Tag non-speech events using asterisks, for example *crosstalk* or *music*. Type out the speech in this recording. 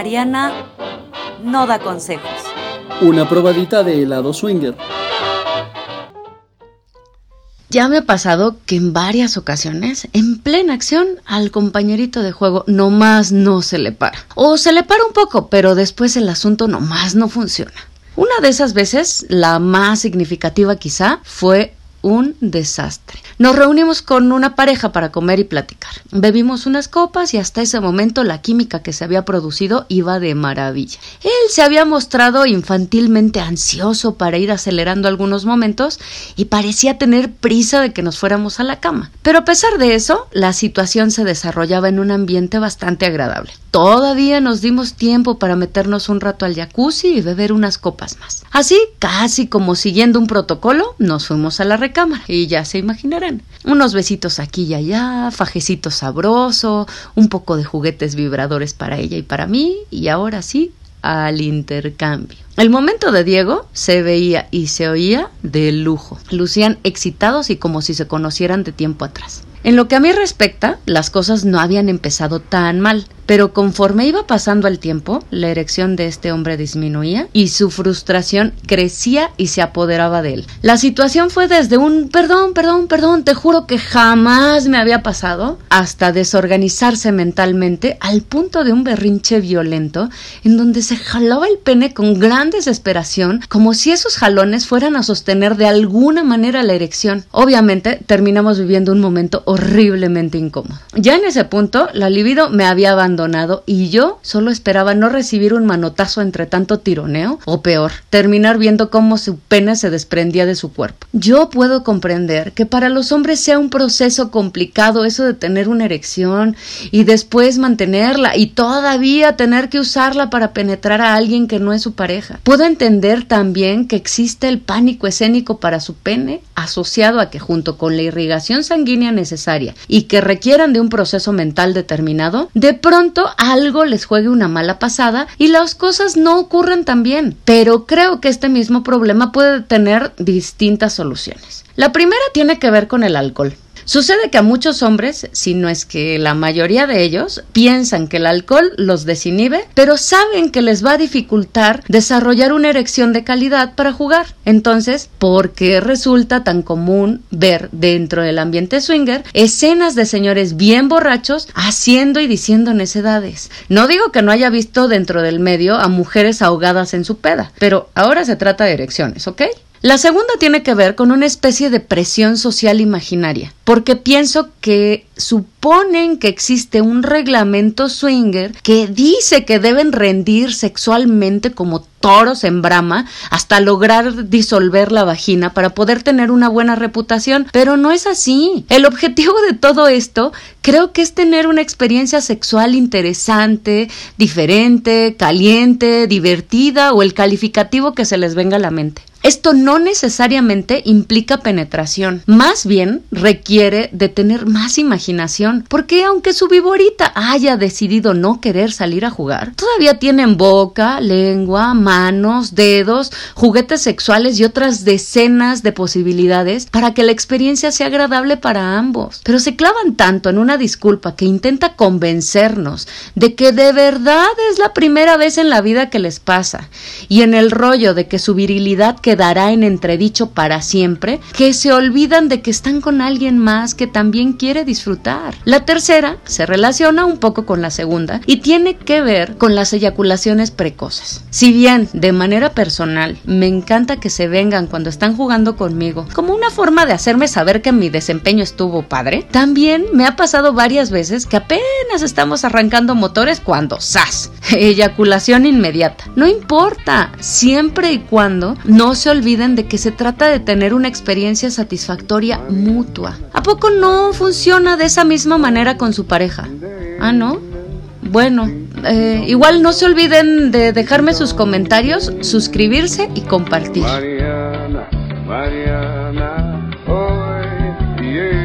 Mariana no da consejos. Una probadita de helado swinger. Ya me ha pasado que en varias ocasiones, en plena acción, al compañerito de juego nomás no se le para. O se le para un poco, pero después el asunto nomás no funciona. Una de esas veces, la más significativa quizá, fue un desastre. Nos reunimos con una pareja para comer y platicar. Bebimos unas copas y hasta ese momento la química que se había producido iba de maravilla. Él se había mostrado infantilmente ansioso para ir acelerando algunos momentos y parecía tener prisa de que nos fuéramos a la cama. Pero a pesar de eso, la situación se desarrollaba en un ambiente bastante agradable. Todavía nos dimos tiempo para meternos un rato al jacuzzi y beber unas copas más. Así, casi como siguiendo un protocolo, nos fuimos a la recámara y ya se imaginarán. Unos besitos aquí y allá, fajecito sabroso, un poco de juguetes vibradores para ella y para mí, y ahora sí, al intercambio. El momento de Diego se veía y se oía de lujo. Lucían excitados y como si se conocieran de tiempo atrás. En lo que a mí respecta, las cosas no habían empezado tan mal, pero conforme iba pasando el tiempo, la erección de este hombre disminuía y su frustración crecía y se apoderaba de él. La situación fue desde un perdón, perdón, perdón, te juro que jamás me había pasado, hasta desorganizarse mentalmente al punto de un berrinche violento en donde se jalaba el pene con gran desesperación, como si esos jalones fueran a sostener de alguna manera la erección. Obviamente terminamos viviendo un momento horriblemente incómodo. Ya en ese punto, la libido me había abandonado y yo solo esperaba no recibir un manotazo entre tanto tironeo o peor, terminar viendo cómo su pene se desprendía de su cuerpo. Yo puedo comprender que para los hombres sea un proceso complicado eso de tener una erección y después mantenerla y todavía tener que usarla para penetrar a alguien que no es su pareja. Puedo entender también que existe el pánico escénico para su pene asociado a que junto con la irrigación sanguínea necesaria y que requieran de un proceso mental determinado, de pronto algo les juegue una mala pasada y las cosas no ocurren tan bien. Pero creo que este mismo problema puede tener distintas soluciones. La primera tiene que ver con el alcohol. Sucede que a muchos hombres, si no es que la mayoría de ellos, piensan que el alcohol los desinhibe, pero saben que les va a dificultar desarrollar una erección de calidad para jugar. Entonces, ¿por qué resulta tan común ver dentro del ambiente swinger escenas de señores bien borrachos haciendo y diciendo necedades? No digo que no haya visto dentro del medio a mujeres ahogadas en su peda, pero ahora se trata de erecciones, ¿ok? La segunda tiene que ver con una especie de presión social imaginaria, porque pienso que suponen que existe un reglamento swinger que dice que deben rendir sexualmente como toros en brama hasta lograr disolver la vagina para poder tener una buena reputación, pero no es así. El objetivo de todo esto creo que es tener una experiencia sexual interesante, diferente, caliente, divertida o el calificativo que se les venga a la mente. Esto no necesariamente implica penetración, más bien requiere de tener más imaginación, porque aunque su viborita haya decidido no querer salir a jugar, todavía tienen boca, lengua, manos, dedos, juguetes sexuales y otras decenas de posibilidades para que la experiencia sea agradable para ambos. Pero se clavan tanto en una disculpa que intenta convencernos de que de verdad es la primera vez en la vida que les pasa, y en el rollo de que su virilidad quedará en entredicho para siempre, que se olvidan de que están con alguien más que también quiere disfrutar. La tercera se relaciona un poco con la segunda y tiene que ver con las eyaculaciones precoces. Si bien de manera personal me encanta que se vengan cuando están jugando conmigo, como una forma de hacerme saber que mi desempeño estuvo padre, también me ha pasado varias veces que apenas estamos arrancando motores cuando ¡zas! *laughs* Eyaculación inmediata. No importa, siempre y cuando no se olviden de que se trata de tener una experiencia satisfactoria mutua. ¿A poco no funciona de esa misma manera con su pareja? Ah, ¿no? Bueno, eh, igual no se olviden de dejarme sus comentarios, suscribirse y compartir. Mariana, Mariana, oh, yeah.